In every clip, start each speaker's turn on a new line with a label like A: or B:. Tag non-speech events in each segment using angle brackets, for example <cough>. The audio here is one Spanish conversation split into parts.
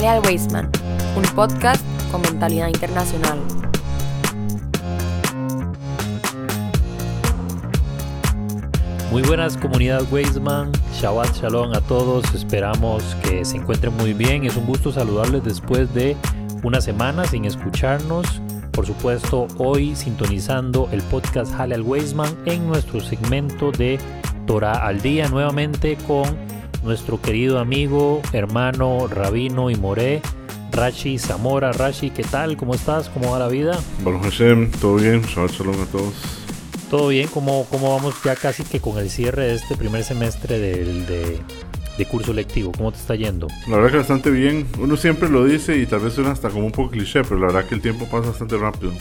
A: Jale al Wasteman, un podcast con mentalidad internacional.
B: Muy buenas comunidad Wasteman, Shabbat Shalom a todos, esperamos que se encuentren muy bien, es un gusto saludarles después de una semana sin escucharnos, por supuesto hoy sintonizando el podcast Jale al Wasteman en nuestro segmento de Torah al día nuevamente con nuestro querido amigo, hermano, rabino y moré, Rashi Zamora. Rashi, ¿qué tal? ¿Cómo estás? ¿Cómo va la vida?
C: Baruch Hashem, todo bien, Shabbat Shalom a todos.
B: Todo bien, ¿Cómo, ¿Cómo, vamos ya casi que con el cierre de este primer semestre del, de, de, curso lectivo? ¿Cómo te está yendo?
C: La verdad que bastante bien. Uno siempre lo dice y tal vez suena hasta como un poco cliché, pero la verdad que el tiempo pasa bastante rápido.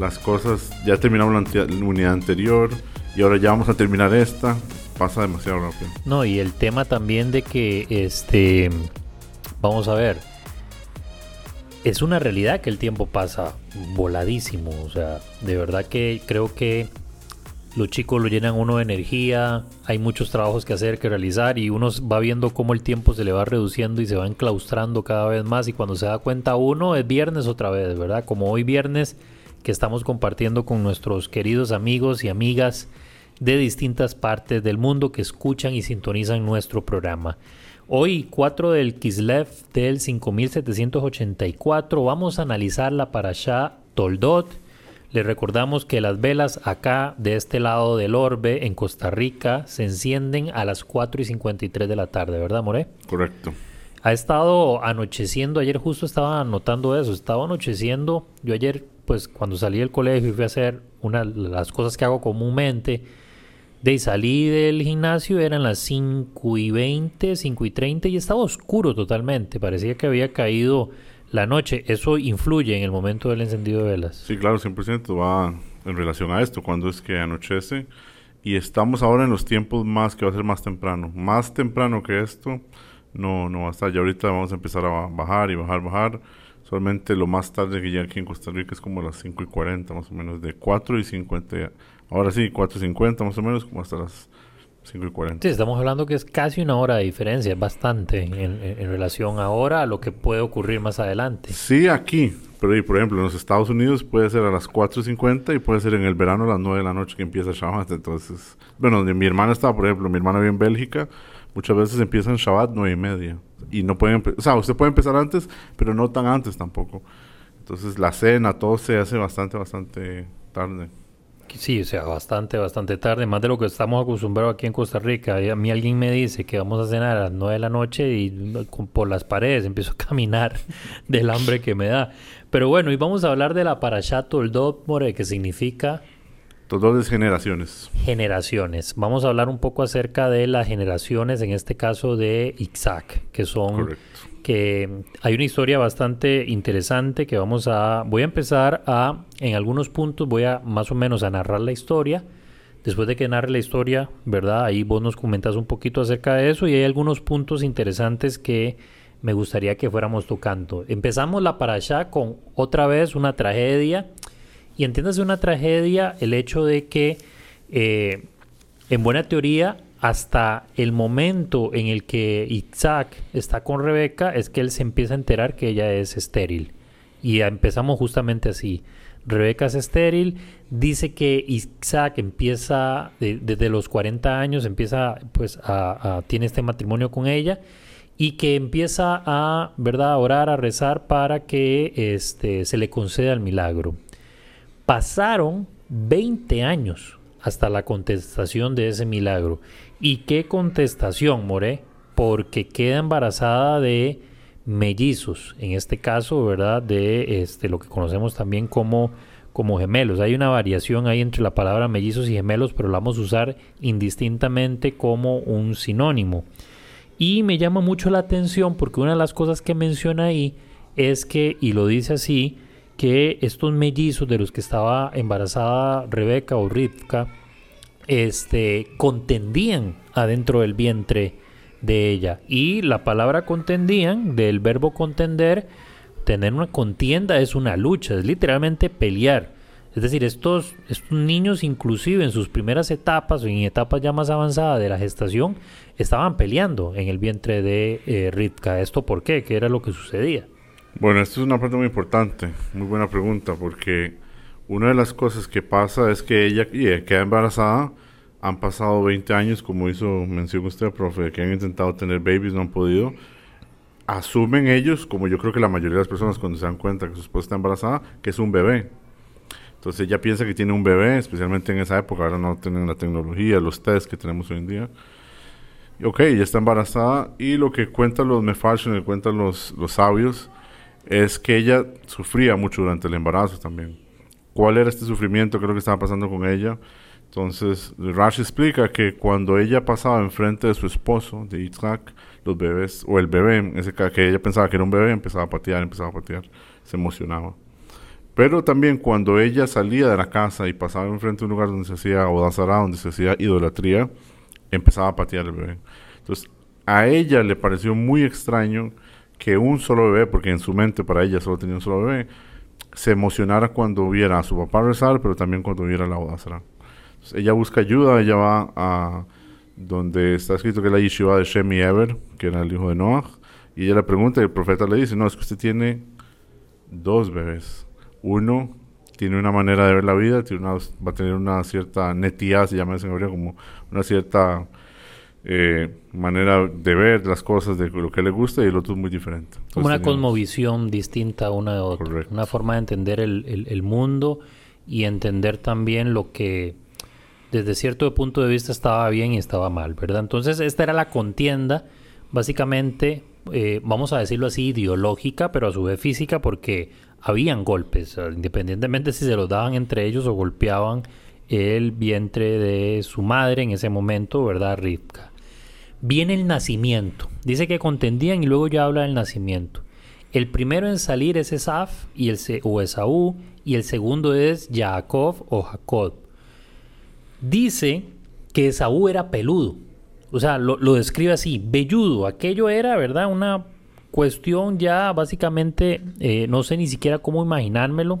C: Las cosas, ya terminamos la unidad anterior y ahora ya vamos a terminar esta pasa demasiado rápido.
B: No, y el tema también de que, este, vamos a ver, es una realidad que el tiempo pasa voladísimo. O sea, de verdad que creo que los chicos lo llenan uno de energía, hay muchos trabajos que hacer, que realizar y uno va viendo cómo el tiempo se le va reduciendo y se va enclaustrando cada vez más y cuando se da cuenta uno es viernes otra vez, ¿verdad? Como hoy viernes que estamos compartiendo con nuestros queridos amigos y amigas de distintas partes del mundo que escuchan y sintonizan nuestro programa. Hoy, 4 del Kislev del 5784, vamos a analizar la parasha Toldot. Les recordamos que las velas acá, de este lado del orbe, en Costa Rica, se encienden a las 4 y 53 de la tarde, ¿verdad, More?
C: Correcto.
B: Ha estado anocheciendo, ayer justo estaba notando eso, estaba anocheciendo. Yo ayer, pues cuando salí del colegio y fui a hacer una de las cosas que hago comúnmente, de salí del gimnasio, eran las 5 y 20, 5 y 30 y estaba oscuro totalmente. Parecía que había caído la noche. ¿Eso influye en el momento del encendido de velas?
C: Sí, claro, 100% va en relación a esto, cuando es que anochece. Y estamos ahora en los tiempos más que va a ser más temprano. Más temprano que esto, no, no va a estar. Ya ahorita vamos a empezar a bajar y bajar, bajar. Solamente lo más tarde que ya aquí en Costa Rica es como las 5 y 40, más o menos, de 4 y 50 Ahora sí, 4.50 más o menos, como hasta las 5.40.
B: Sí, estamos hablando que es casi una hora de diferencia, es bastante en, relación ahora a lo que puede ocurrir más adelante.
C: Sí, aquí, pero por ejemplo en los Estados Unidos puede ser a las 4.50 y puede ser en el verano a las 9 de la noche que empieza Shabbat. Entonces, bueno, mi hermana estaba, por ejemplo, mi hermana vive en Bélgica, muchas veces empiezan Shabbat 9 y media. Y no pueden, o sea, usted puede empezar antes, pero no tan antes tampoco. Entonces la cena, todo se hace bastante, bastante tarde.
B: Sí, o sea, bastante, bastante tarde, más de lo que estamos acostumbrados aquí en Costa Rica. A mí alguien me dice que vamos a cenar a las 9 de la noche y por las paredes empiezo a caminar <laughs> del hambre que me da. Pero bueno, y vamos a hablar de la Parashat Toldot, que significa...
C: Generaciones.
B: Generaciones. Vamos a hablar un poco acerca de las generaciones, en este caso de Isaac, que son... Correcto. que hay una historia bastante interesante que vamos a voy a empezar a en algunos puntos voy a más o menos a narrar la historia. Después de que narre la historia verdad ahí vos nos comentas un poquito acerca de eso y hay algunos puntos interesantes que me gustaría que fuéramos tocando. Empezamos la para allá con otra vez una tragedia y entiéndase una tragedia el hecho de que eh, en buena teoría hasta el momento en el que Isaac está con Rebeca es que él se empieza a enterar que ella es estéril. Y empezamos justamente así. Rebeca es estéril, dice que Isaac empieza desde los 40 años, empieza pues a, tiene este matrimonio con ella y que empieza a, ¿verdad?, a orar, a rezar para que este, se le conceda el milagro. Pasaron 20 años hasta la contestación de ese milagro. ¿Y qué contestación, More? Porque queda embarazada de mellizos, en este caso, ¿verdad? De este, lo que conocemos también como, como gemelos. Hay una variación ahí entre la palabra mellizos y gemelos, pero la vamos a usar indistintamente como un sinónimo. Y me llama mucho la atención porque una de las cosas que menciona ahí es que, y lo dice así, que estos mellizos de los que estaba embarazada Rebeca o Rivka, este, contendían adentro del vientre de ella. Y la palabra contendían, del verbo contender, tener una contienda es una lucha, es literalmente pelear. Es decir, estos, estos niños inclusive en sus primeras etapas en etapas ya más avanzadas de la gestación estaban peleando en el vientre de eh, Ritka. ¿Esto por qué? ¿Qué era lo que sucedía?
C: Bueno, esto es una parte muy importante, muy buena pregunta, porque una de las cosas que pasa es que ella queda embarazada, han pasado 20 años, como hizo mención usted, profe, que han intentado tener babies, no han podido. Asumen ellos, como yo creo que la mayoría de las personas cuando se dan cuenta que su esposa está embarazada, que es un bebé entonces ella piensa que tiene un bebé, especialmente en esa época, ahora no tienen la tecnología, los test que tenemos hoy en día. Y ok, ella está embarazada y lo que cuentan los Mefashion, que cuentan los, los sabios, es que ella sufría mucho durante el embarazo también. ¿Cuál era este sufrimiento? ¿Qué es lo que estaba pasando con ella? Entonces, Rash explica que cuando ella pasaba enfrente de su esposo, de Yitzhak, los bebés, o el bebé, ese que ella pensaba que era un bebé, empezaba a patear, empezaba a patear, se emocionaba. Pero también cuando ella salía de la casa y pasaba enfrente de un lugar donde se hacía odazara, donde se hacía idolatría, empezaba a patear el bebé. Entonces, a ella le pareció muy extraño que un solo bebé, porque en su mente para ella solo tenía un solo bebé, se emocionara cuando viera a su papá rezar, pero también cuando viera la odazara. ella busca ayuda, ella va a donde está escrito que es la yeshiva de Shemi Ever, que era el hijo de Noah, y ella le pregunta y el profeta le dice, no, es que usted tiene dos bebés uno tiene una manera de ver la vida, tiene una, va a tener una cierta netidad, se llama en como una cierta eh, manera de ver las cosas, de lo que le gusta, y el otro es muy diferente.
B: como una cosmovisión distinta una de otra, una forma de entender el, el, mundo y entender también lo que desde cierto punto de vista estaba bien y estaba mal, ¿verdad? Entonces esta era la contienda, básicamente, eh, vamos a decirlo así, ideológica, pero a su vez física, porque habían golpes, independientemente si se los daban entre ellos o golpeaban el vientre de su madre en ese momento, ¿verdad? Rivka. Viene el nacimiento. Dice que contendían y luego ya habla del nacimiento. El primero en salir es Esaf y el, o Esaú y el segundo es Jacob o Jacob. Dice que Esaú era peludo. O sea, lo, lo describe así, velludo. Aquello era, ¿verdad? Una cuestión ya básicamente, eh, no sé ni siquiera cómo imaginármelo.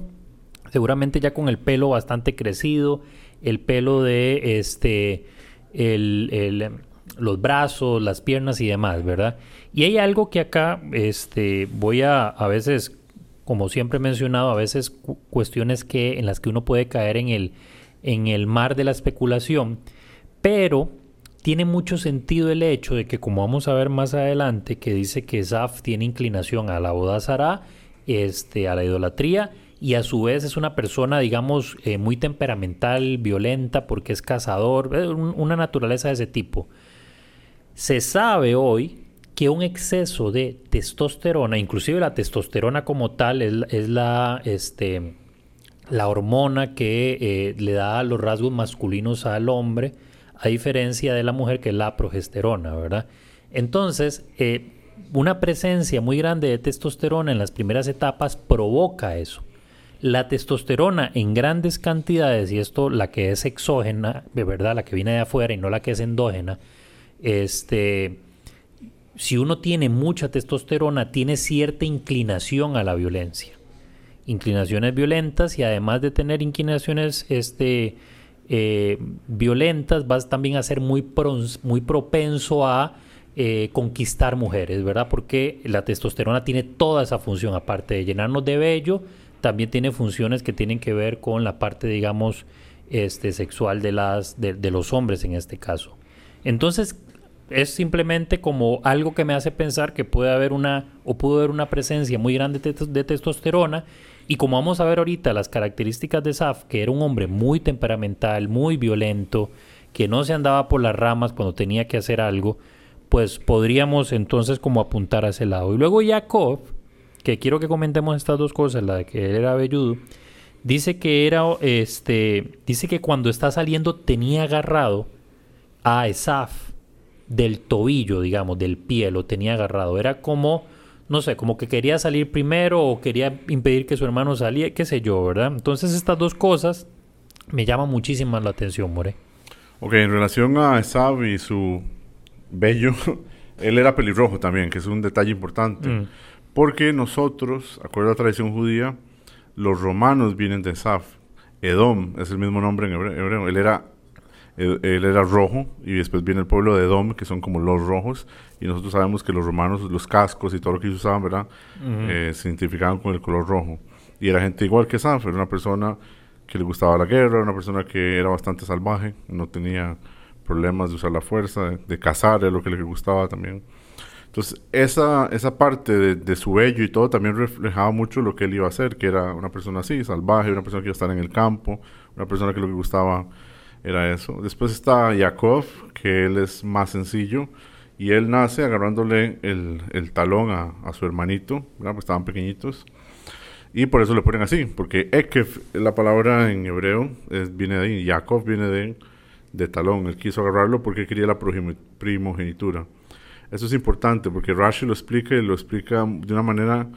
B: Seguramente ya con el pelo bastante crecido, el pelo de este, el, los brazos, las piernas y demás, ¿verdad? Y hay algo que acá, este, voy a, a veces, como siempre he mencionado, a veces cuestiones que, en las que uno puede caer en el, en el mar de la especulación, pero tiene mucho sentido el hecho de que, como vamos a ver más adelante, que dice que Zaf tiene inclinación a la bodazara, este, a la idolatría, y a su vez es una persona, digamos, eh, muy temperamental, violenta, porque es cazador, eh, una naturaleza de ese tipo. Se sabe hoy que un exceso de testosterona, inclusive la testosterona como tal, es, la, este, la hormona que eh, le da los rasgos masculinos al hombre, a diferencia de la mujer que es la progesterona, ¿verdad? Entonces, eh, una presencia muy grande de testosterona en las primeras etapas provoca eso. La testosterona en grandes cantidades, y esto la que es exógena, de verdad, la que viene de afuera y no la que es endógena, este, si uno tiene mucha testosterona, tiene cierta inclinación a la violencia. Inclinaciones violentas y además de tener inclinaciones este, eh, violentas, vas también a ser muy, muy propenso a eh, conquistar mujeres, ¿verdad? Porque la testosterona tiene toda esa función, aparte de llenarnos de vello, también tiene funciones que tienen que ver con la parte, digamos, este, sexual de, las, de, los hombres en este caso. Entonces, es simplemente como algo que me hace pensar que puede haber una, o pudo haber una presencia muy grande de testosterona y como vamos a ver ahorita las características de Saf, que era un hombre muy temperamental, muy violento, que no se andaba por las ramas cuando tenía que hacer algo, pues podríamos entonces como apuntar a ese lado. Y luego Jacob, que quiero que comentemos estas dos cosas, la de que él era velludo, dice que era este, dice que cuando está saliendo tenía agarrado a Esaf del tobillo, digamos, del pie, lo tenía agarrado. Era como no sé, como que quería salir primero o quería impedir que su hermano saliera, qué sé yo, ¿verdad? Entonces estas dos cosas me llaman muchísimo la atención, More.
C: Ok, en relación a Esab y su bello, <laughs> él era pelirrojo también, que es un detalle importante. Mm. Porque nosotros, acuerdo a la tradición judía, los romanos vienen de Esab. Edom es el mismo nombre en hebreo. Él era él, era rojo y después viene el pueblo de Edom, que son como los rojos, y nosotros sabemos que los romanos, los cascos y todo lo que ellos usaban, ¿verdad? Eh, se identificaban con el color rojo. Y era gente igual que Sanfer, era una persona que le gustaba la guerra, una persona que era bastante salvaje, no tenía problemas de usar la fuerza, de, cazar, es lo que le gustaba también. Entonces, esa, esa parte de, de, su vello y todo también reflejaba mucho lo que él iba a hacer, que era una persona así, salvaje, una persona que iba a estar en el campo, una persona que lo que gustaba era eso. Después está Jacob, que él es más sencillo, y él nace agarrándole el, el talón a, a, su hermanito, ¿verdad? Pues estaban pequeñitos. Y por eso le ponen así, porque Ekef, la palabra en hebreo, es, viene de ahí, Jacob viene de, de talón. Él quiso agarrarlo porque quería la primogenitura. Eso es importante porque Rashi lo explica y lo explica de una manera,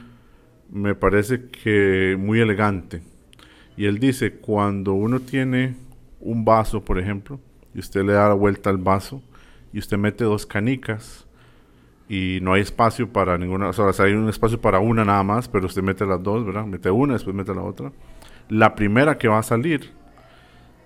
C: me parece que muy elegante. Y él dice, cuando uno tiene un vaso, por ejemplo, y usted le da la vuelta al vaso y usted mete dos canicas y no hay espacio para ninguna, o sea, hay un espacio para una nada más, pero usted mete las dos, ¿verdad? Mete una, después mete la otra. La primera que va a salir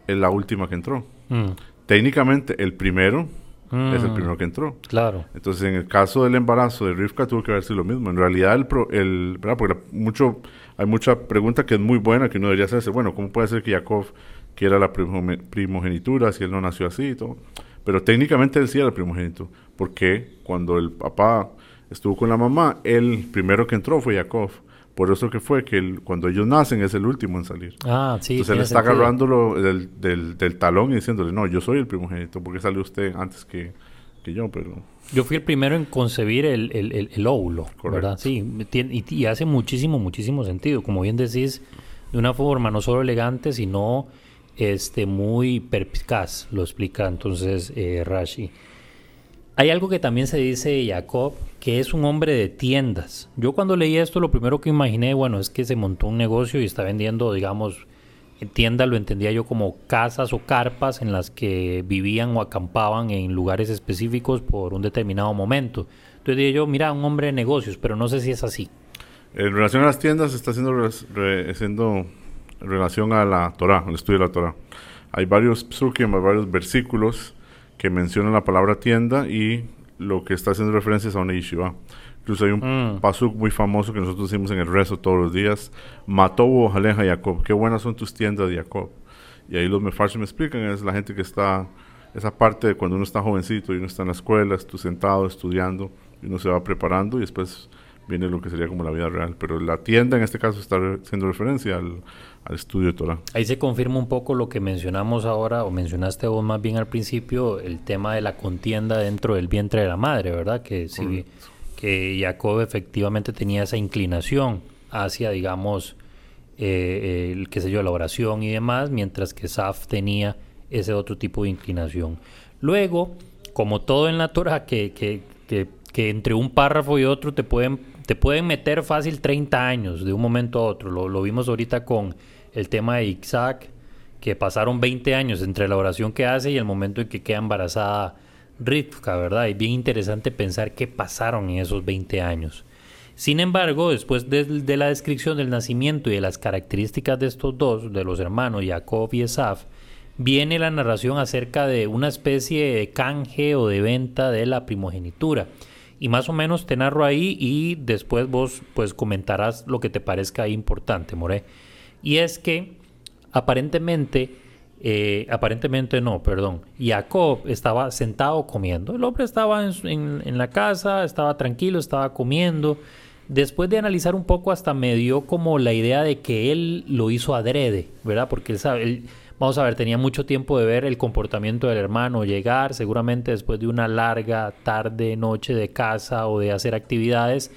C: es la última que entró. Mm. Técnicamente, el primero es el mm. primero que entró.
B: Claro.
C: Entonces, en el caso del embarazo de Rivka, tuvo que haber sido lo mismo. En realidad, el, el ¿verdad? Porque mucho, hay mucha pregunta que es muy buena que uno debería hacerse. Bueno, ¿cómo puede ser que Jacob que era la primogenitura, si él no nació así y todo. Pero técnicamente él sí era el primogénito, porque cuando el papá estuvo con la mamá, el primero que entró fue Jacob. Por eso que fue que cuando ellos nacen es el último en salir.
B: Ah, sí.
C: Entonces él está agarrándolo del, del, talón y diciéndole, no, yo soy el primogénito, porque salió usted antes que, que yo, pero...
B: Yo fui el primero en concebir el, el, el, óvulo, ¿verdad? Sí, y, y, hace muchísimo, muchísimo sentido. Como bien decís, de una forma no solo elegante, sino este, muy perspicaz, lo explica entonces eh, Rashi. Hay algo que también se dice de Jacob, que es un hombre de tiendas. Yo cuando leí esto, lo primero que imaginé, bueno, es que se montó un negocio y está vendiendo, digamos, tiendas lo entendía yo como casas o carpas en las que vivían o acampaban en lugares específicos por un determinado momento. Entonces dije yo, mira, un hombre de negocios, pero no sé si es así.
C: En relación a las tiendas, está haciendo, haciendo en relación a la Torah, al estudio de la Torah. Hay varios psukim, hay varios versículos que mencionan la palabra tienda y lo que está haciendo referencia es a una yeshiva. Incluso hay un mm. pasuk muy famoso que nosotros decimos en el rezo todos los días, Matobo Aleja Jacob, qué buenas son tus tiendas de Jacob. Y ahí los mefarshim me explican, es la gente que está, esa parte de cuando uno está jovencito y uno está en la escuela, tú sentado estudiando, y uno se va preparando y después viene lo que sería como la vida real. Pero la tienda en este caso está haciendo referencia al, al estudio de Torah.
B: Ahí se confirma un poco lo que mencionamos ahora, o mencionaste vos más bien al principio, el tema de la contienda dentro del vientre de la madre, ¿verdad? Que, sí, que Jacob efectivamente tenía esa inclinación hacia, digamos, eh, el, qué sé yo, la oración y demás, mientras que Saf tenía ese otro tipo de inclinación. Luego, como todo en la Torah, que, que, que, que entre un párrafo y otro te pueden te pueden meter fácil 30 años de un momento a otro. Lo, vimos ahorita con el tema de Isaac, que pasaron 20 años entre la oración que hace y el momento en que queda embarazada Rivka, ¿verdad? Y bien interesante pensar qué pasaron en esos 20 años. Sin embargo, después de, la descripción del nacimiento y de las características de estos dos, de los hermanos Jacob y Esaf, viene la narración acerca de una especie de canje o de venta de la primogenitura y más o menos te narro ahí y después vos pues comentarás lo que te parezca importante, More. Y es que aparentemente, eh, aparentemente no, perdón, Jacob estaba sentado comiendo. El hombre estaba en, en, la casa, estaba tranquilo, estaba comiendo. Después de analizar un poco hasta me dio como la idea de que él lo hizo adrede, ¿verdad? Porque él sabe... Vamos a ver, tenía mucho tiempo de ver el comportamiento del hermano llegar, seguramente después de una larga tarde, noche de casa o de hacer actividades,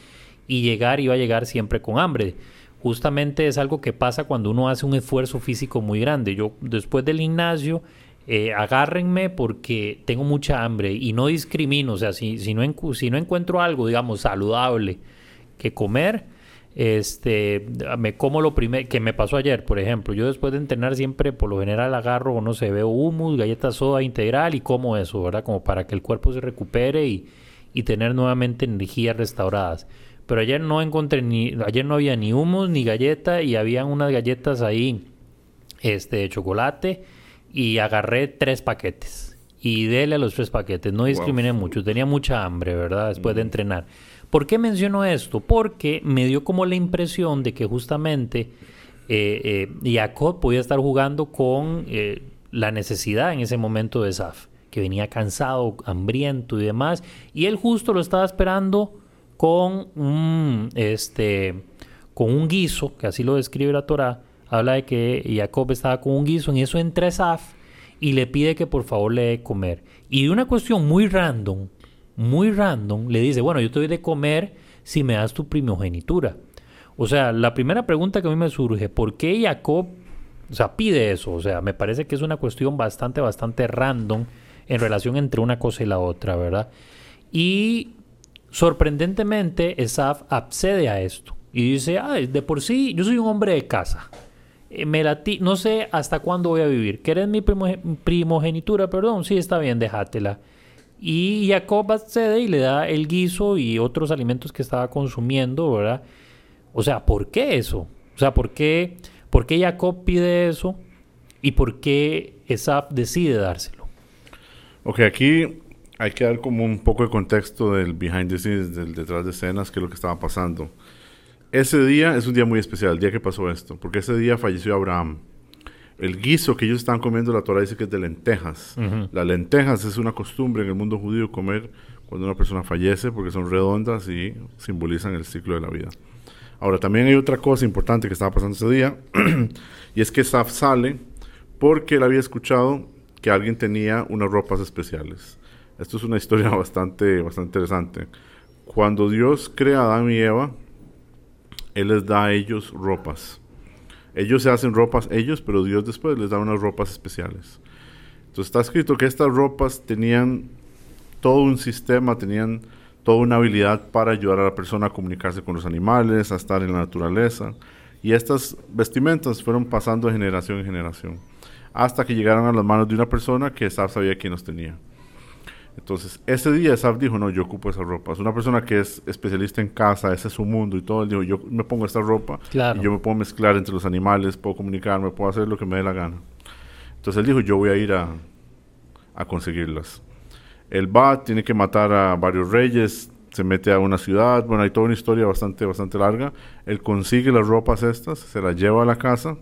B: y llegar iba a llegar siempre con hambre. Justamente es algo que pasa cuando uno hace un esfuerzo físico muy grande. Yo después del gimnasio, eh, agárrenme porque tengo mucha hambre y no discrimino, o sea, si, si, no, si no encuentro algo, digamos, saludable que comer, este, me como lo primero que me pasó ayer, por ejemplo. Yo después de entrenar siempre, por lo general, agarro, no sé, veo humus, galletas soda integral y como eso, ¿verdad? Como para que el cuerpo se recupere y, y tener nuevamente energías restauradas. Pero ayer no encontré ni, ayer no había ni humus ni galleta y habían unas galletas ahí este, de chocolate y agarré tres paquetes. Y dele a los tres paquetes. No discriminé mucho. Tenía mucha hambre, ¿verdad? Después de mm. entrenar. ¿Por qué menciono esto? Porque me dio como la impresión de que justamente eh, eh, Jacob podía estar jugando con eh, la necesidad en ese momento de Saf, que venía cansado, hambriento y demás. Y él justo lo estaba esperando con un, este, con un guiso, que así lo describe la Torah. Habla de que Jacob estaba con un guiso, en eso entra Saf y le pide que por favor le dé comer. Y de una cuestión muy random, muy random, le dice, bueno, yo te doy de comer si me das tu primogenitura. O sea, la primera pregunta que a mí me surge, ¿por qué Jacob, o sea, pide eso? O sea, me parece que es una cuestión bastante, bastante random en relación entre una cosa y la otra, ¿verdad? Y sorprendentemente, Esaf accede a esto y dice, ah, de por sí, yo soy un hombre de casa. Eh, me no sé hasta cuándo voy a vivir. ¿Querés mi primogenitura? Perdón, sí, está bien, déjatela. Y Jacob accede y le da el guiso y otros alimentos que estaba consumiendo, ¿verdad? O sea, ¿por qué eso? O sea, ¿por qué, por qué Jacob pide eso? ¿Y por qué Esaf decide dárselo?
C: Ok, aquí hay que dar como un poco de contexto del behind the scenes, del detrás de escenas, que es lo que estaba pasando. Ese día es un día muy especial, el día que pasó esto, porque ese día falleció Abraham el guiso que ellos están comiendo, la Torah dice que es de lentejas. Las lentejas es una costumbre en el mundo judío comer cuando una persona fallece porque son redondas y simbolizan el ciclo de la vida. Ahora, también hay otra cosa importante que estaba pasando ese día, <clears throat> y es que Saf sale porque él había escuchado que alguien tenía unas ropas especiales. Esto es una historia <laughs> bastante, bastante interesante. Cuando Dios crea a Adán y Eva, Él les da a ellos ropas. Ellos se hacen ropas ellos, pero Dios después les da unas ropas especiales. Entonces está escrito que estas ropas tenían todo un sistema, tenían toda una habilidad para ayudar a la persona a comunicarse con los animales, a estar en la naturaleza. Y estas vestimentas fueron pasando de generación en generación, hasta que llegaron a las manos de una persona que sabía quién los tenía. Entonces, ese día Saf dijo, no, yo ocupo esa ropa. Es una persona que es especialista en casa, ese es su mundo y todo. Él dijo, yo me pongo esta ropa y yo me puedo mezclar entre los animales, puedo comunicarme, puedo hacer lo que me dé la gana. Entonces él dijo, yo voy a ir a, a conseguirlas. Él va, tiene que matar a varios reyes, se mete a una ciudad, bueno, hay toda una historia bastante, bastante larga. Él consigue las ropas estas, se las lleva a la casa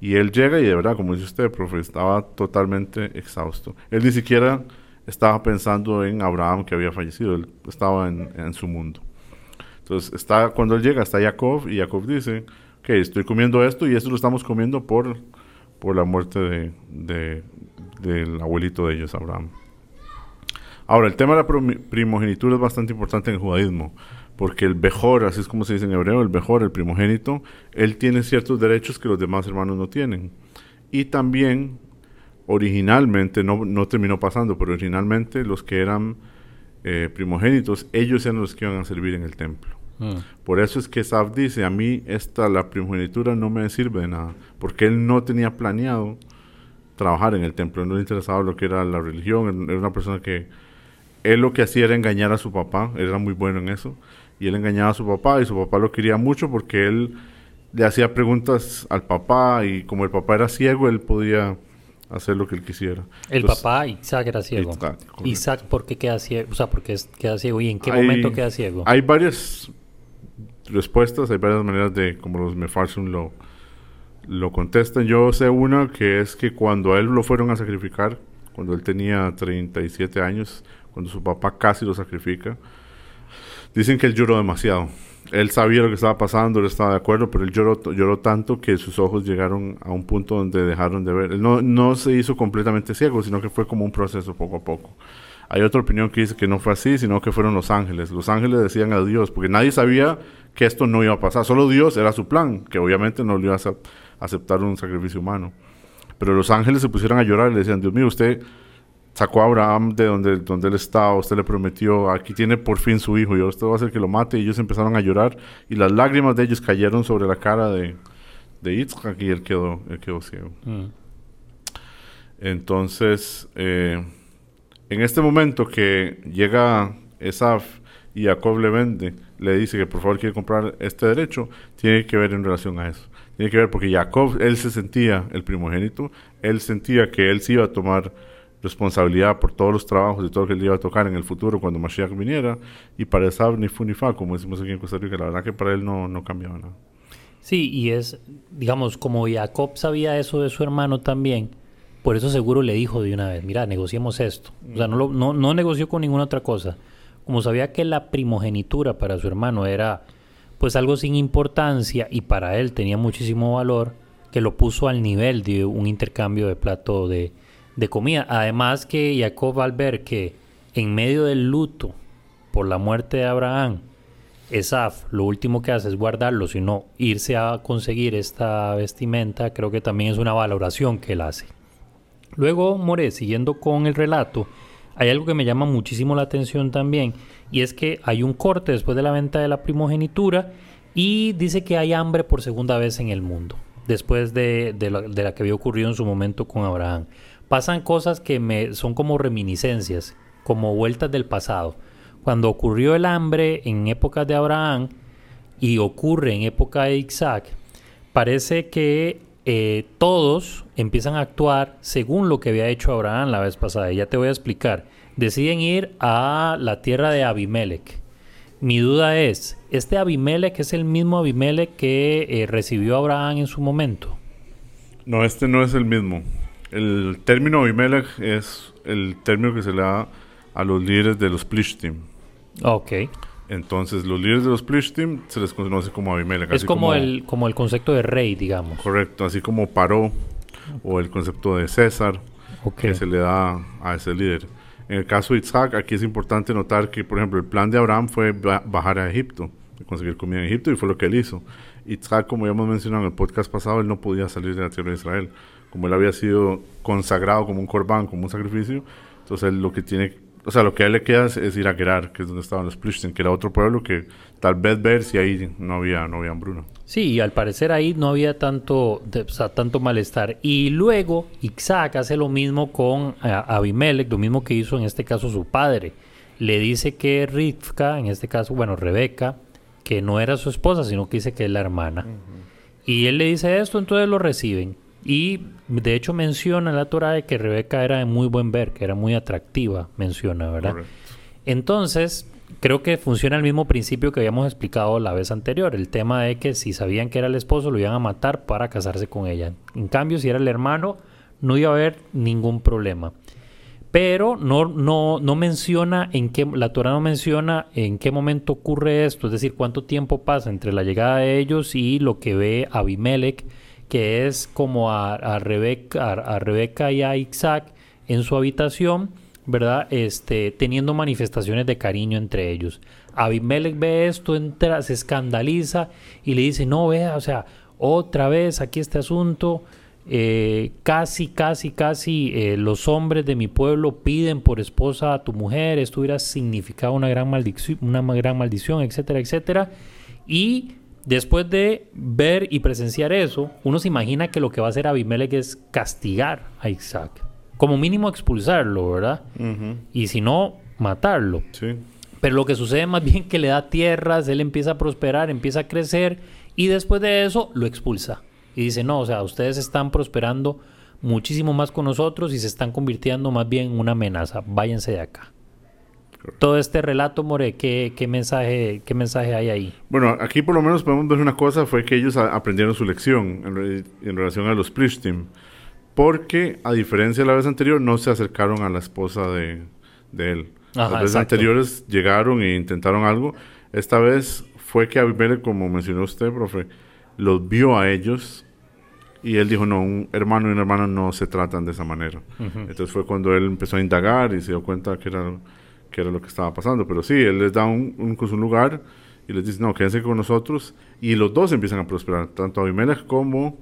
C: y él llega y de verdad, como dice usted, profe, estaba totalmente exhausto. Él ni siquiera estaba pensando en Abraham que había fallecido, él estaba en, su mundo. Entonces, está, cuando él llega, está Jacob y Jacob dice, ok, estoy comiendo esto y esto lo estamos comiendo por, por la muerte de, del abuelito de ellos, Abraham. Ahora, el tema de la primogenitura es bastante importante en el judaísmo, porque el mejor, así es como se dice en hebreo, el mejor, el primogénito, él tiene ciertos derechos que los demás hermanos no tienen. Y también originalmente, no, no terminó pasando, pero originalmente los que eran eh, primogénitos, ellos eran los que iban a servir en el templo. Ah. Por eso es que Saf dice, a mí esta, la primogenitura no me sirve de nada, porque él no tenía planeado trabajar en el templo, no le interesaba lo que era la religión, era una persona que él lo que hacía era engañar a su papá, él era muy bueno en eso, y él engañaba a su papá y su papá lo quería mucho porque él le hacía preguntas al papá y como el papá era ciego, él podía hacer lo que él quisiera.
B: El papá Isaac era ciego. Isaac, ¿por qué queda ciego? O sea, ¿por qué queda ciego? ¿Y en qué momento queda ciego?
C: Hay varias respuestas, hay varias maneras de como los Mefarshim lo, lo contestan. Yo sé una que es que cuando a él lo fueron a sacrificar, cuando él tenía 37 años, cuando su papá casi lo sacrifica, dicen que él lloró demasiado él sabía lo que estaba pasando, él estaba de acuerdo, pero él lloró, lloró tanto que sus ojos llegaron a un punto donde dejaron de ver. No, no se hizo completamente ciego, sino que fue como un proceso poco a poco. Hay otra opinión que dice que no fue así, sino que fueron los ángeles. Los ángeles decían a Dios, porque nadie sabía que esto no iba a pasar. Solo Dios era su plan, que obviamente no le iba a aceptar un sacrificio humano. Pero los ángeles se pusieron a llorar y le decían, Dios mío, usted sacó a Abraham de donde, donde él estaba, usted le prometió, aquí tiene por fin su hijo, y usted va a hacer que lo mate, y ellos empezaron a llorar, y las lágrimas de ellos cayeron sobre la cara de, de Yitzhak, y él quedó, él quedó ciego. Mm. Entonces, eh, en este momento que llega Esaf y Jacob le vende, le dice que por favor quiere comprar este derecho, tiene que ver en relación a eso. Tiene que ver porque Jacob, él se sentía el primogénito, él sentía que él sí iba a tomar responsabilidad por todos los trabajos y todo lo que él iba a tocar en el futuro cuando Mashiach viniera. Y para Esab ni fu ni fa, como decimos aquí en Costa Rica, la verdad que para él no, no cambiaba nada.
B: Sí, y es, digamos, como Jacob sabía eso de su hermano también, por eso seguro le dijo de una vez, mira, negociemos esto. O sea, no, no, no negoció con ninguna otra cosa. Como sabía que la primogenitura para su hermano era pues algo sin importancia y para él tenía muchísimo valor, que lo puso al nivel de un intercambio de plato de, de comida. Además que Jacob al ver que en medio del luto por la muerte de Abraham, Esaf lo último que hace es guardarlo, sino irse a conseguir esta vestimenta, creo que también es una valoración que él hace. Luego, More, siguiendo con el relato, hay algo que me llama muchísimo la atención también, y es que hay un corte después de la venta de la primogenitura y dice que hay hambre por segunda vez en el mundo, después de, la, de la que había ocurrido en su momento con Abraham pasan cosas que me son como reminiscencias, como vueltas del pasado. Cuando ocurrió el hambre en épocas de Abraham y ocurre en época de Isaac, parece que eh, todos empiezan a actuar según lo que había hecho Abraham la vez pasada. Y ya te voy a explicar. Deciden ir a la tierra de Abimelech. Mi duda es, ¿este Abimelech es el mismo Abimelech que eh, recibió Abraham en su momento?
C: No, este no es el mismo. El término Abimelech es el término que se le da a los líderes de los Plishtim.
B: Ok.
C: Entonces, los líderes de los Plishtim se les conoce como Abimelech.
B: Es como, el, como el concepto de rey, digamos.
C: Correcto, así como Paró o el concepto de César que se le da a ese líder. En el caso de Isaac, aquí es importante notar que, por ejemplo, el plan de Abraham fue bajar a Egipto, conseguir comida en Egipto, y fue lo que él hizo. Isaac, como ya hemos mencionado en el podcast pasado, él no podía salir de la tierra de Israel como él había sido consagrado como un corbán, como un sacrificio, entonces él lo que tiene, o sea, lo que a él le queda es, ir a Gerar, que es donde estaban los Plishtin, que era otro pueblo que tal vez ver si ahí no había, no había hambruna.
B: Sí, y al parecer ahí no había tanto, o sea, tanto malestar. Y luego Isaac hace lo mismo con Abimelech, lo mismo que hizo en este caso su padre. Le dice que Rivka, en este caso, bueno, Rebeca, que no era su esposa, sino que dice que es la hermana. Y él le dice esto, entonces lo reciben. Y de hecho menciona en la Torah de que Rebeca era de muy buen ver, que era muy atractiva, menciona, ¿verdad? Entonces, creo que funciona el mismo principio que habíamos explicado la vez anterior, el tema de que si sabían que era el esposo, lo iban a matar para casarse con ella. En cambio, si era el hermano, no iba a haber ningún problema. Pero no, no, no menciona en qué, la Torah no menciona en qué momento ocurre esto, es decir, cuánto tiempo pasa entre la llegada de ellos y lo que ve Abimelech que es como a, Rebeca, a, Rebeca y a Isaac en su habitación, ¿verdad? Este, teniendo manifestaciones de cariño entre ellos. Abimelech ve esto, entra, se escandaliza y le dice, no, vea, o sea, otra vez aquí este asunto, eh, casi, casi, casi eh, los hombres de mi pueblo piden por esposa a tu mujer, esto hubiera significado una gran maldición, una gran maldición, etcétera, etcétera. Y Después de ver y presenciar eso, uno se imagina que lo que va a hacer Abimelech es castigar a Isaac. Como mínimo expulsarlo, ¿verdad? Y si no, matarlo.
C: Sí.
B: Pero lo que sucede más bien que le da tierras, él empieza a prosperar, empieza a crecer y después de eso lo expulsa. Y dice, no, o sea, ustedes están prosperando muchísimo más con nosotros y se están convirtiendo más bien en una amenaza. Váyanse de acá todo este relato, More, ¿qué, mensaje, ¿qué mensaje hay ahí?
C: Bueno, aquí por lo menos podemos ver una cosa, fue que ellos aprendieron su lección en, relación a los Plishtim, porque a diferencia de la vez anterior no se acercaron a la esposa de, él. Las veces anteriores llegaron e intentaron algo. Esta vez fue que Abimelech, como mencionó usted, profe, los vio a ellos y él dijo, no, un hermano y un hermano no se tratan de esa manera. Entonces fue cuando él empezó a indagar y se dio cuenta que era que era lo que estaba pasando. Pero sí, él les da un, un, un lugar y les dice, no, quédense con nosotros. Y los dos empiezan a prosperar, tanto Abimelech como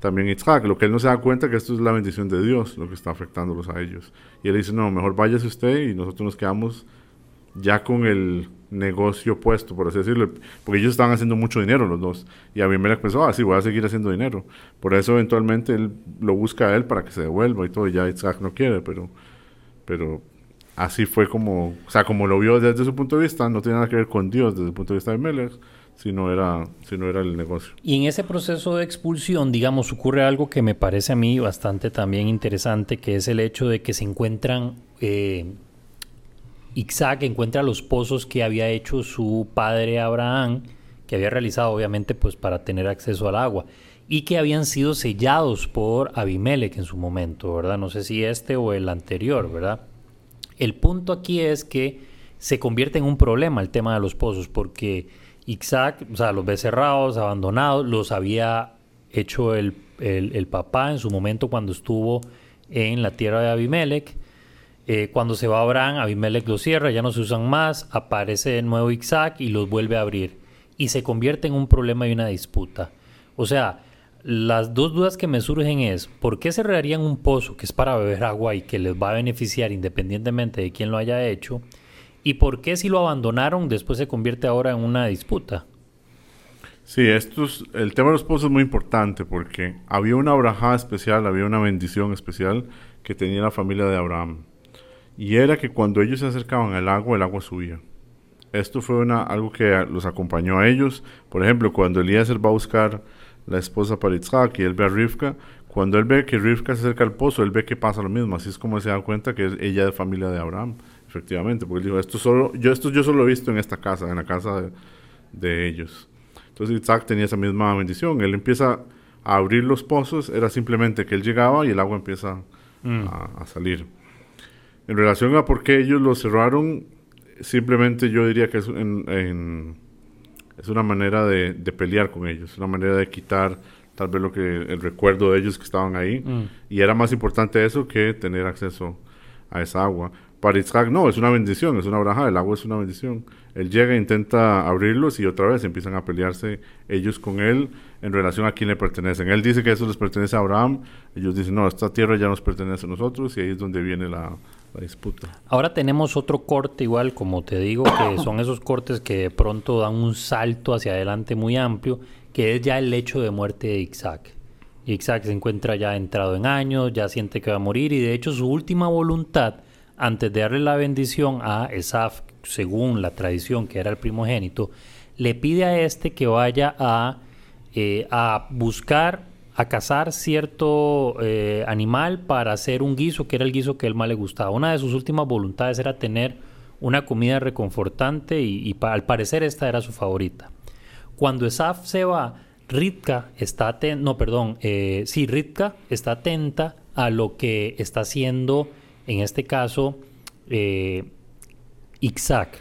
C: también Isaac. Lo que él no se da cuenta que esto es la bendición de Dios, lo que está afectándolos a ellos. Y él dice, no, mejor váyase usted y nosotros nos quedamos ya con el negocio puesto, por así decirlo, porque ellos estaban haciendo mucho dinero los dos. Y Abimelech pensó, ah, sí, voy a seguir haciendo dinero. Por eso eventualmente él lo busca a él para que se devuelva y todo, y ya Isaac no quiere, pero, pero así fue como, o sea, como lo vio desde su punto de vista, no tiene nada que ver con Dios desde el punto de vista de Melech, si no era, si no era el negocio.
B: Y en ese proceso de expulsión, digamos, ocurre algo que me parece a mí bastante también interesante, que es el hecho de que se encuentran, eh, Isaac encuentra los pozos que había hecho su padre Abraham, que había realizado obviamente pues para tener acceso al agua, y que habían sido sellados por Abimelech en su momento, ¿verdad? No sé si este o el anterior, ¿verdad? El punto aquí es que se convierte en un problema el tema de los pozos, porque Isaac, o sea, los ve cerrados, abandonados, los había hecho el, papá en su momento cuando estuvo en la tierra de Abimelech. Eh, cuando se va Abraham, Abimelech los cierra, ya no se usan más, aparece de nuevo Isaac y los vuelve a abrir. Y se convierte en un problema y una disputa. O sea, las dos dudas que me surgen es, ¿por qué cerrarían un pozo que es para beber agua y que les va a beneficiar independientemente de quién lo haya hecho? ¿Y por qué si lo abandonaron después se convierte ahora en una disputa?
C: Sí, esto el tema de los pozos es muy importante porque había una brajada especial, había una bendición especial que tenía la familia de Abraham. Y era que cuando ellos se acercaban al agua, el agua subía. Esto fue una, algo que los acompañó a ellos. Por ejemplo, cuando Elías va a buscar la esposa para Isaac y él ve a Rivka, cuando él ve que Rivka se acerca al pozo, él ve que pasa lo mismo. Así es como se da cuenta que es ella de familia de Abraham. Efectivamente, porque él dijo, esto, solo, yo, esto yo solo lo he visto en esta casa, en la casa de, ellos. Entonces Isaac tenía esa misma bendición. Él empieza a abrir los pozos, era simplemente que él llegaba y el agua empieza mm. a, salir. En relación a por qué ellos lo cerraron, simplemente yo diría que es, es una manera de, pelear con ellos, una manera de quitar tal vez lo que el recuerdo de ellos que estaban ahí. Mm. Y era más importante eso que tener acceso a esa agua. Para Isaac no, es una bendición, es una braja, el agua es una bendición. Él llega e intenta abrirlos y otra vez empiezan a pelearse ellos con él en relación a quién le pertenecen. Él dice que eso les pertenece a Abraham, ellos dicen, no, esta tierra ya nos pertenece a nosotros y ahí es donde viene la, disputa.
B: Ahora tenemos otro corte igual, como te digo, que <coughs> son esos cortes que de pronto dan un salto hacia adelante muy amplio, que es ya el hecho de muerte de Isaac. Isaac se encuentra ya entrado en años, ya siente que va a morir y de hecho su última voluntad antes de darle la bendición a Esaf, según la tradición que era el primogénito, le pide a este que vaya a, eh, a buscar, a cazar cierto eh, animal para hacer un guiso, que era el guiso que él más le gustaba. Una de sus últimas voluntades era tener una comida reconfortante y, al parecer esta era su favorita. Cuando Esaf se va, Ritka está atenta, no, perdón, eh, sí, está atenta a lo que está haciendo en este caso, eh, Isaac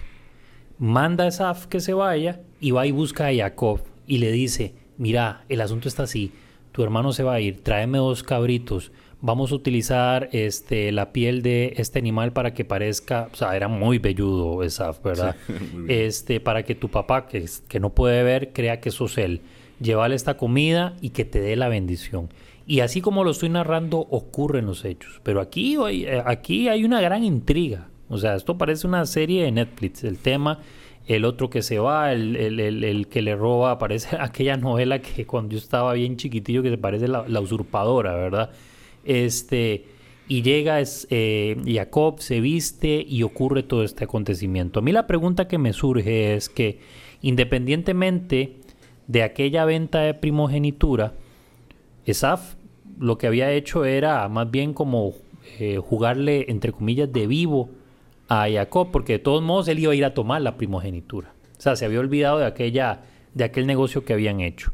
B: manda a Esaf que se vaya y va y busca a Jacob y le dice, mira, el asunto está así, tu hermano se va a ir, tráeme dos cabritos, vamos a utilizar este, la piel de este animal para que parezca, o sea, era muy velludo Esaf, ¿verdad? <laughs> este, para que tu papá, que, que no puede ver, crea que sos él. Llévale esta comida y que te dé la bendición. Y así como lo estoy narrando, ocurren los hechos. Pero aquí, eh, aquí hay una gran intriga. O sea, esto parece una serie de Netflix. El tema, el otro que se va, el, el, que le roba, parece <laughs> aquella novela que cuando yo estaba bien chiquitillo que se parece la, la usurpadora, ¿verdad? Este, y llega es, eh, Jacob, se viste y ocurre todo este acontecimiento. A mí la pregunta que me surge es que independientemente de aquella venta de primogenitura, Esaf lo que había hecho era más bien como eh, jugarle, entre comillas, de vivo a Jacob, porque de todos modos él iba a ir a tomar la primogenitura. O sea, se había olvidado de, aquella, de aquel negocio que habían hecho.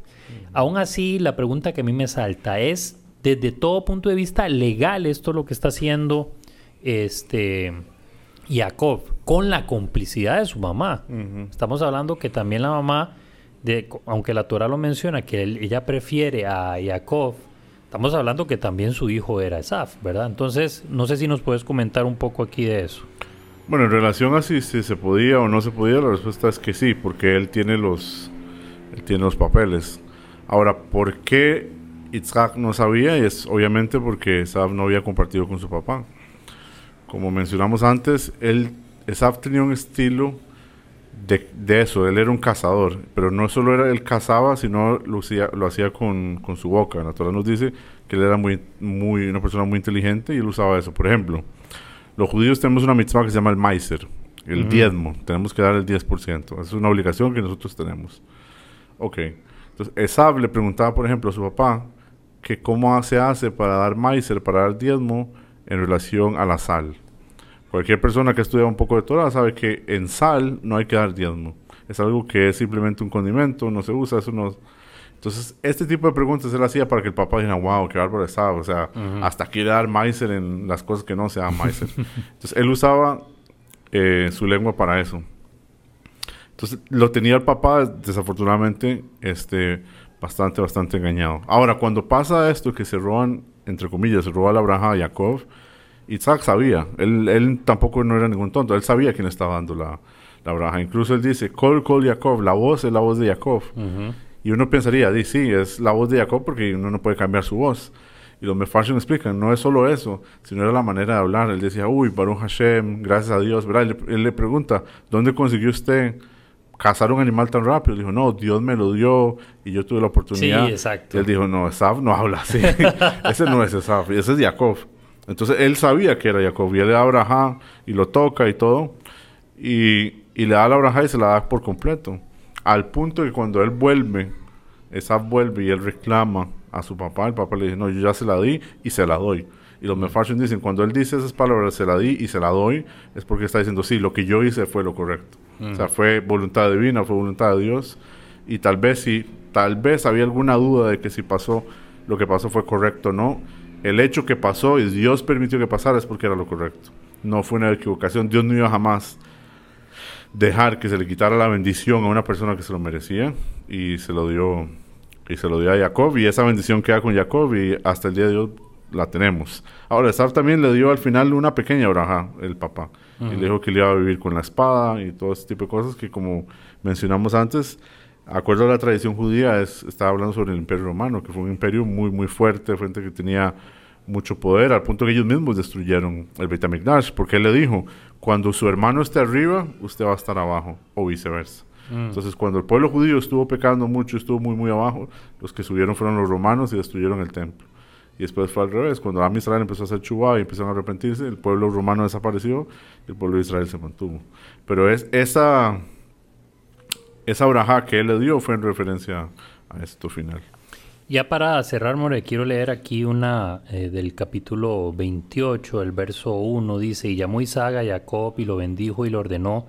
B: Aún así, la pregunta que a mí me salta es, desde todo punto de vista legal, esto lo que está haciendo este, Jacob, con la complicidad de su mamá. Estamos hablando que también la mamá, de, aunque la Torah lo menciona, que ella prefiere a Jacob Estamos hablando que también su hijo era Esaf, ¿verdad? Entonces, no sé si nos puedes comentar un poco aquí de eso.
C: Bueno, en relación a si, se podía o no se podía, la respuesta es que sí, porque él tiene los, tiene los papeles. Ahora, ¿por qué Isaac no sabía? Y es obviamente porque Esaf no había compartido con su papá. Como mencionamos antes, él, Esaf tenía un estilo de, eso, él era un cazador, pero no solo era él cazaba, sino lo, hacía, lo hacía con, con, su boca. La Torah nos dice que él era muy, muy, una persona muy inteligente y él usaba eso. Por ejemplo, los judíos tenemos una mitzvah que se llama el meiser, el diezmo. Tenemos que dar el 10%. Es una obligación que nosotros tenemos. Ok. Entonces, Esab le preguntaba, por ejemplo, a su papá que cómo se hace para dar maizer, para dar diezmo en relación a la sal. Cualquier persona que estudia un poco de Torah sabe que en sal no hay que dar diezmo. Es algo que es simplemente un condimento, no se usa, eso no... Entonces, este tipo de preguntas él hacía para que el papá dijera, wow, qué bárbaro estaba. O sea, hasta quiere dar maizer en las cosas que no se dan maizer. Entonces, él usaba eh, su lengua para eso. Entonces, lo tenía el papá, desafortunadamente, este, bastante, bastante engañado. Ahora, cuando pasa esto, que se roban, entre comillas, se roba la braja a Jacob, Isaac sabía, él, él tampoco no era ningún tonto, él sabía quién estaba dando la, la braja. Incluso él dice, call, call Jacob, la voz es la voz de Jacob. Y uno pensaría, di, sí, es la voz de Jacob porque uno no puede cambiar su voz. Y los Mefarshim explican, no es solo eso, sino era la manera de hablar. Él decía, uy, Baruch Hashem, gracias a Dios. Él, él, le pregunta, ¿dónde consiguió usted cazar un animal tan rápido. Dijo, no, Dios me lo dio y yo tuve la oportunidad.
B: Sí, exacto.
C: él dijo, no, Esaf no habla así. <laughs> ese no es Esaf, ese es Jacob. Entonces él sabía que era Jacob y él le da a Abraham y lo toca y todo. Y, y le da a la Abraham y se la da por completo. Al punto que cuando él vuelve, Esaf vuelve y él reclama a su papá, el papá le dice, no, yo ya se la di y se la doy. Y los Mefarshim dicen, cuando él dice esas palabras, se la di y se la doy, es porque está diciendo, sí, lo que yo hice fue lo correcto. O sea, fue voluntad divina, fue voluntad de Dios. Y tal vez si, tal vez había alguna duda de que si pasó, lo que pasó fue correcto o no. El hecho que pasó y Dios permitió que pasara es porque era lo correcto. No fue una equivocación. Dios no iba jamás dejar que se le quitara la bendición a una persona que se lo merecía y se lo dio y se lo dio a Jacob y esa bendición queda con Jacob y hasta el día de hoy la tenemos. Ahora, Esaf también le dio al final una pequeña braja, el papá. Y le dijo que le iba a vivir con la espada y todo ese tipo de cosas que, como mencionamos antes, acuerdo a la tradición judía, es, estaba hablando sobre el imperio romano, que fue un imperio muy, muy fuerte, fuerte que tenía mucho poder, al punto que ellos mismos destruyeron el Beit HaMikdash, porque él le dijo, cuando su hermano esté arriba, usted va a estar abajo, o viceversa. Entonces, cuando el pueblo judío estuvo pecando mucho, estuvo muy, muy abajo, los que subieron fueron los romanos y destruyeron el templo. Y después fue al revés. Cuando Am Israel empezó a hacer chubá y empezaron a arrepentirse, el pueblo romano desapareció y el pueblo de Israel se mantuvo. Pero es esa, esa braja que él le dio fue en referencia a esto final.
B: Ya para cerrar, More, quiero leer aquí una eh, del capítulo 28, el verso 1, dice, y llamó Isaac a Jacob y lo bendijo y lo ordenó,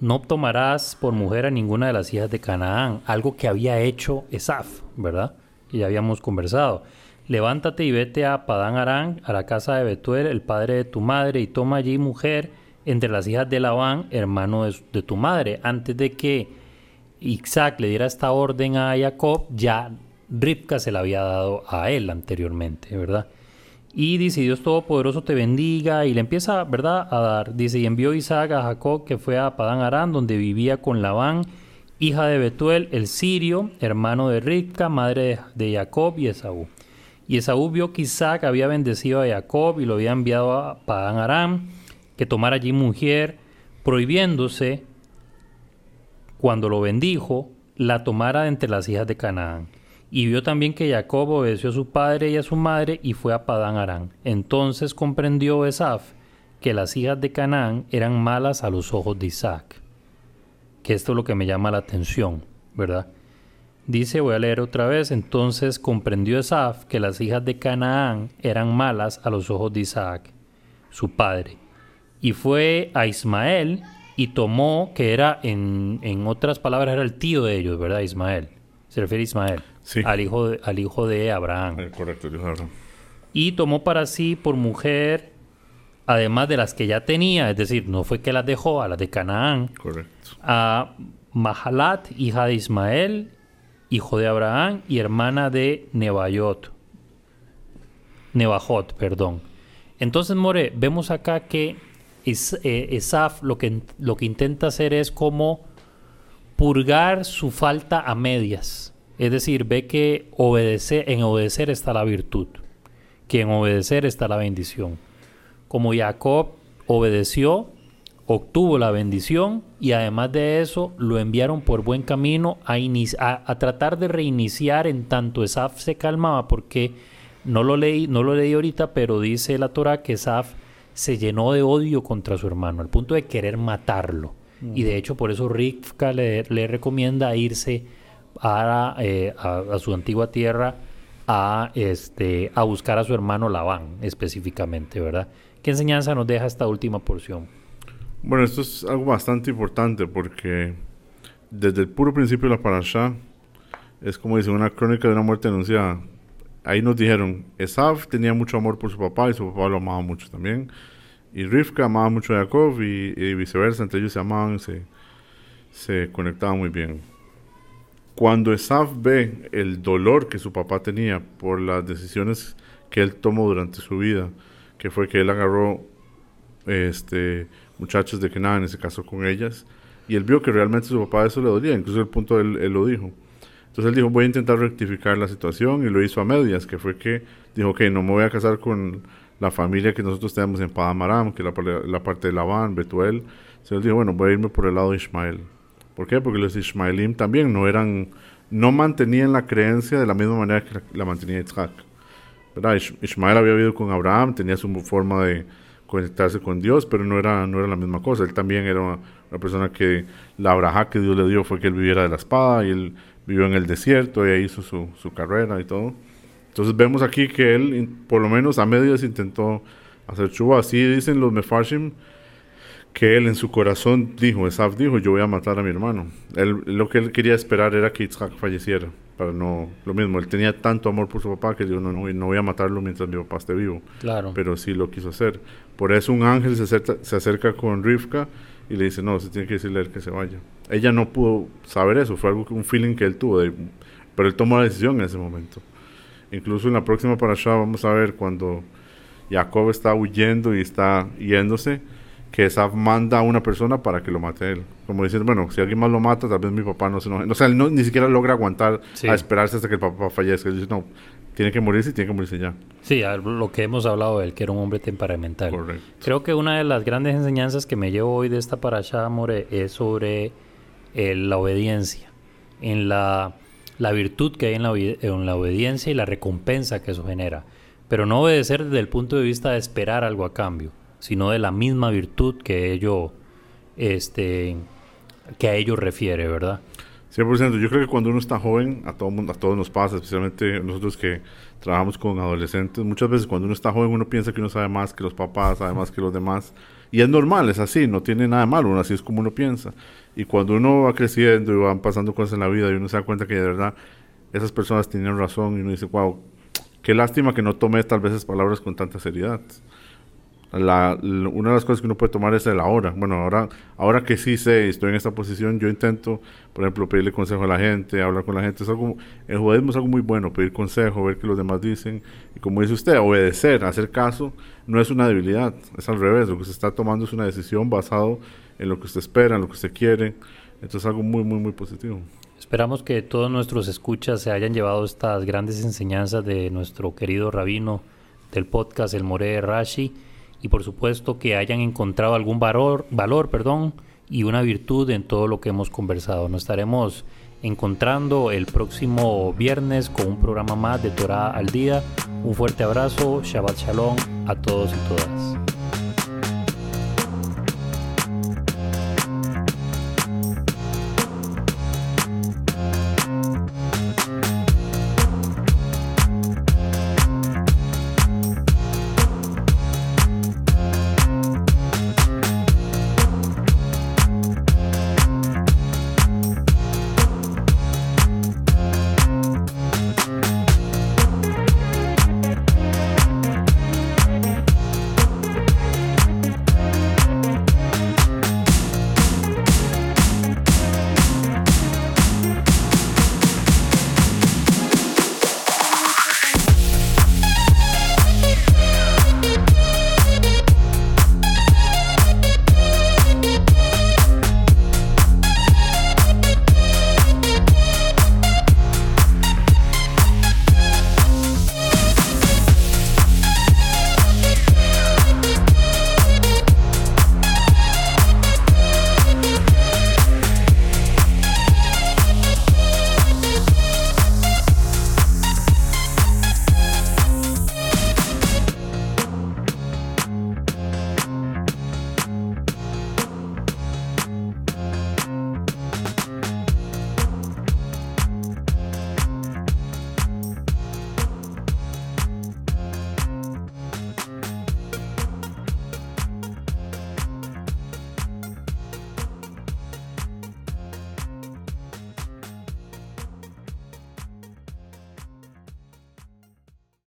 B: no tomarás por mujer a ninguna de las hijas de Canaán, algo que había hecho Esaf, ¿verdad? Ya habíamos conversado. Levántate y vete a Padán Arán, a la casa de Betuel, el padre de tu madre, y toma allí mujer entre las hijas de Labán, hermano de, tu madre. Antes de que Isaac le diera esta orden a Jacob, ya Ripka se la había dado a él anteriormente, ¿verdad? Y dice, Dios Todopoderoso te bendiga, y le empieza, ¿verdad?, a dar. Dice, y envió Isaac a Jacob, que fue a Padán Arán, donde vivía con Labán, hija de Betuel, el sirio, hermano de Ripka, madre de Jacob y Esaú. Y Esaú vio que Isaac había bendecido a Jacob y lo había enviado a Padán Aram, que tomara allí mujer, prohibiéndose, cuando lo bendijo, la tomara de entre las hijas de Canaán. Y vio también que Jacob obedeció a su padre y a su madre y fue a Padán Aram. Entonces comprendió Esaf que las hijas de Canaán eran malas a los ojos de Isaac. Que esto es lo que me llama la atención, ¿verdad? Dice, voy a leer otra vez, entonces comprendió Esaf que las hijas de Canaán eran malas a los ojos de Isaac, su padre, y fue a Ismael y tomó, que era, en, en otras palabras, era el tío de ellos, ¿verdad? Ismael. Se refiere a Ismael,
C: sí.
B: al, hijo de, al hijo de Abraham.
C: Eh, correcto, hijo de Abraham.
B: Y tomó para sí por mujer, además de las que ya tenía, es decir, no fue que las dejó a las de Canaán,
C: correcto.
B: a Mahalat, hija de Ismael, hijo de Abraham y hermana de Nebajot. Nebajot, perdón. Entonces, More, vemos acá que eh, Esaf lo que, lo que intenta hacer es como purgar su falta a medias. Es decir, ve que obedecer, en obedecer está la virtud, que en obedecer está la bendición. Como Jacob obedeció, obtuvo la bendición y además de eso lo enviaron por buen camino a, a, tratar de reiniciar en tanto Esaf se calmaba porque no lo leí, no lo leí ahorita, pero dice la Torah que Esaf se llenó de odio contra su hermano, al punto de querer matarlo. Y de hecho por eso Rivka le, le recomienda irse eh, a, a, su antigua tierra a, este, a buscar a su hermano Labán específicamente, ¿verdad? ¿Qué enseñanza nos deja esta última porción?
C: Bueno, esto es algo bastante importante porque desde el puro principio de la parasha es como dice una crónica de una muerte anunciada. Ahí nos dijeron, Esav tenía mucho amor por su papá y su papá lo amaba mucho también. Y Rivka amaba mucho a Jacob y, y viceversa, entre ellos se amaban, se, se conectaban muy bien. Cuando Esav ve el dolor que su papá tenía por las decisiones que él tomó durante su vida, que fue que él agarró este, muchachos de Kenan y se casó con ellas, y él vio que realmente su papá eso le dolía, incluso el punto él, él lo dijo. Entonces él dijo, voy a intentar rectificar la situación y lo hizo a medias, que fue que dijo, ok, no me voy a casar con la familia que nosotros tenemos en Padamaram, que la, la, parte de Labán, Betuel. Entonces él dijo, bueno, voy a irme por el lado de Ismael. ¿Por qué? Porque los Ismaelim también no eran, no mantenían la creencia de la misma manera que la, mantenía Isaac. ¿verdad? Ismael había vivido con Abraham, tenía su forma de conectarse con Dios, pero no era, no era la misma cosa. Él también era una, persona que la Abraham que Dios le dio fue que él viviera de la espada y él vivió en el desierto y ahí hizo su, su carrera y todo. Entonces vemos aquí que él, por lo menos a medias, intentó hacer chuba. Así dicen los Mefarshim, que él en su corazón dijo, Esaf dijo, yo voy a matar a mi hermano. Él, lo que él quería esperar era que Isaac falleciera, para no, lo mismo, él tenía tanto amor por su papá que dijo, no, no, no voy a matarlo mientras mi papá esté vivo.
B: Claro.
C: Pero sí lo quiso hacer. Por eso un ángel se acerca, se acerca con Rivka y le dice, no, se tiene que decirle a él que se vaya. Ella no pudo saber eso, fue algo, un feeling que él tuvo, pero él tomó la decisión en ese momento. Incluso en la próxima parasha vamos a ver cuando Jacob está huyendo y está yéndose, que Esaf manda a una persona para que lo mate a él. Como dicen, bueno, si alguien más lo mata, tal vez mi papá no se enoje. O sea, él no, ni siquiera logra aguantar a esperarse hasta que el papá fallezca. Él dice, no, tiene que morirse y tiene que morirse ya.
B: Sí, lo que hemos hablado de él, que era un hombre temperamental.
C: Correcto.
B: Creo que una de las grandes enseñanzas que me llevo hoy de esta parasha, More, es sobre eh, la obediencia. En la, la, virtud que hay en la, en la obediencia y la recompensa que eso genera. Pero no obedecer desde el punto de vista de esperar algo a cambio sino de la misma virtud que ello, este, que a ello refiere, ¿verdad?
C: 100%. Yo creo que cuando uno está joven, a todo a todos nos pasa, especialmente nosotros que trabajamos con adolescentes, muchas veces cuando uno está joven uno piensa que uno sabe más que los papás, sabe más que los demás. Y es normal, es así, no tiene nada de malo, así es como uno piensa. Y cuando uno va creciendo y van pasando cosas en la vida y uno se da cuenta que de verdad esas personas tienen razón y uno dice, wow, qué lástima que no tomé tal vez esas palabras con tanta seriedad la, una de las cosas que uno puede tomar es el ahora. Bueno, ahora, ahora que sí sé, estoy en esta posición, yo intento, por ejemplo, pedirle consejo a la gente, hablar con la gente. Es algo, el judaísmo es algo muy bueno, pedir consejo, ver qué los demás dicen. Y como dice usted, obedecer, hacer caso, no es una debilidad, es al revés. Lo que se está tomando es una decisión basado en lo que usted espera, en lo que usted quiere. Entonces es algo muy, muy, muy positivo.
B: Esperamos que todos nuestros escuchas se hayan llevado estas grandes enseñanzas de nuestro querido rabino del podcast, el More Rashi y por supuesto que hayan encontrado algún valor, valor perdón, y una virtud en todo lo que hemos conversado. Nos estaremos encontrando el próximo viernes con un programa más de Torah al día. Un fuerte abrazo, Shabbat Shalom a todos y todas.